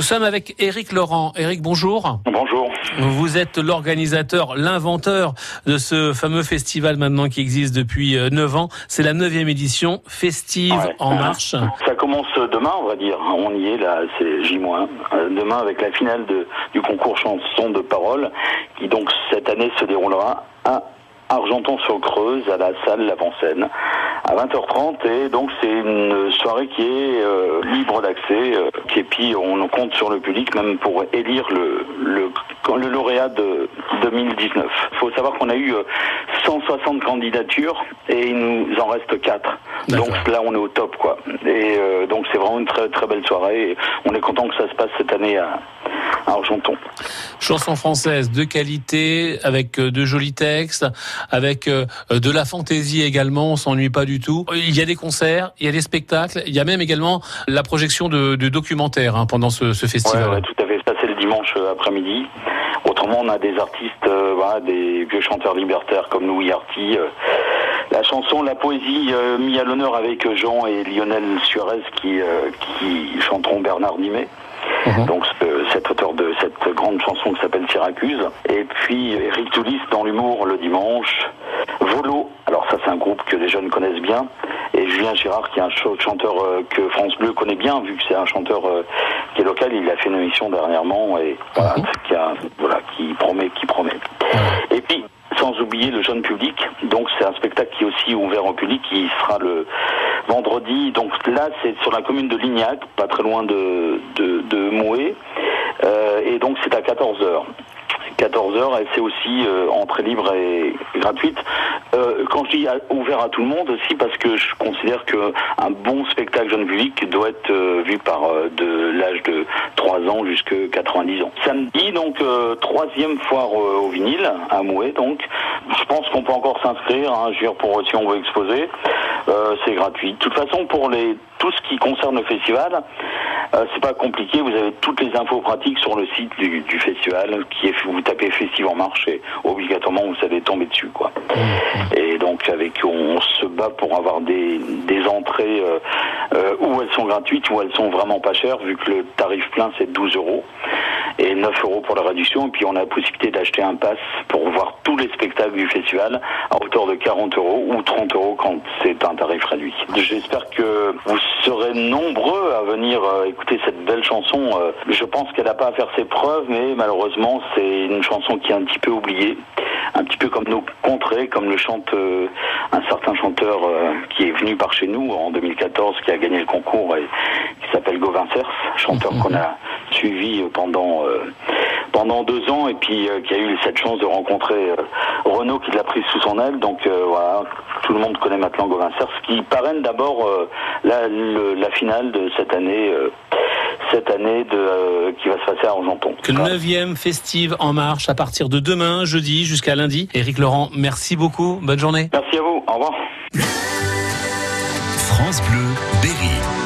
Nous sommes avec Éric Laurent. Éric, bonjour. Bonjour. Vous êtes l'organisateur, l'inventeur de ce fameux festival maintenant qui existe depuis 9 ans. C'est la neuvième édition, Festive Ouais. en marche. Ça commence demain, on va dire. On y est là, c'est J-. Euh, Demain avec la finale de- du concours chanson de parole qui donc cette année se déroulera à Argenton-sur-Creuse à la salle L'Avant-Scène à 20h30 et donc c'est une soirée qui est euh, libre d'accès euh, et puis on compte sur le public même pour élire le, le, le lauréat de 2019. Il faut savoir qu'on a eu euh, 160 candidatures et il nous en reste 4. D'accord. Donc là on est au top quoi. Et euh, donc c'est vraiment une très très belle soirée et on est content que ça se passe cette année à Argenton. Chanson française de qualité, avec euh, de jolis textes, avec euh, de la fantaisie également, on s'ennuie pas du tout. Il y a des concerts, il y a des spectacles, il y a même également la projection de, de documentaires hein, pendant ce, festival. ouais, tout à fait. Ça, c'est le dimanche euh, après-midi. Autrement, on a des artistes, euh, voilà, des vieux chanteurs libertaires comme Louis Arty. euh, la chanson, la poésie euh, mis à l'honneur avec Jean et Lionel Suarez qui, euh, qui chanteront Bernard Nimet. Mhm. Donc cet auteur de cette grande chanson qui s'appelle Syracuse. Et puis Eric Toulis dans l'humour le dimanche. Volo, alors ça c'est un groupe que les jeunes connaissent bien. Et Julien Girard qui est un ch- chanteur euh, que France Bleu connaît bien vu que c'est un chanteur euh, qui est local. Il a fait une émission dernièrement et voilà, Mhm. qui, a- voilà, qui promet, qui promet. Et puis sans oublier le jeune public. Donc c'est un spectacle qui est aussi ouvert au public, qui sera le vendredi. Donc là c'est sur la commune de Lignac, pas très loin de, de, de Mouet. Euh, et donc c'est à 14h. 14h et c'est aussi euh, entrée libre et gratuite. Euh, quand je dis ouvert à tout le monde aussi parce que je considère que un bon spectacle jeune public doit être vu par de l'âge de 3 ans jusqu'à 90 ans. Samedi donc troisième foire au vinyle à Mouet donc je pense qu'on peut encore s'inscrire hein, je veux dire, si on veut exposer c'est gratuit. De toute façon pour les tout ce qui concerne le festival euh, c'est pas compliqué, vous avez toutes les infos pratiques sur le site du, du festival, qui est vous tapez Festive en marche et obligatoirement vous allez tomber dessus quoi. Et donc avec on se bat pour avoir des, des entrées euh, euh, où elles sont gratuites, où elles sont vraiment pas chères, vu que le tarif plein c'est 12 euros et 9 euros pour la réduction. Et puis on a la possibilité d'acheter un pass pour voir tous les spectacles du festival à hauteur de 40 euros ou 30 euros quand c'est un tarif réduit. J'espère que vous serez nombreux à venir euh, écouter cette belle chanson. Euh, je pense qu'elle n'a pas à faire ses preuves, mais malheureusement c'est une chanson qui est un petit peu oubliée. Un petit peu comme nos contrées, comme le chante euh, un certain chanteur euh, qui est venu par chez nous en 2014, qui a gagné le concours et qui s'appelle Gauvin Cers, chanteur qu'on a suivi pendant euh, pendant deux ans et puis qui a eu cette chance de rencontrer Renaud qui l'a pris sous son aile. Donc voilà, tout le monde connaît maintenant Gauvin Cers, qui parraine d'abord la, le- la finale de cette année, cette année de, euh, qui va se passer à Argenton. Que le neuvième festive en marche à partir de demain, jeudi, jusqu'à lundi. Éric Laurent, merci beaucoup. Bonne journée. Merci à vous. Au revoir. France Bleu,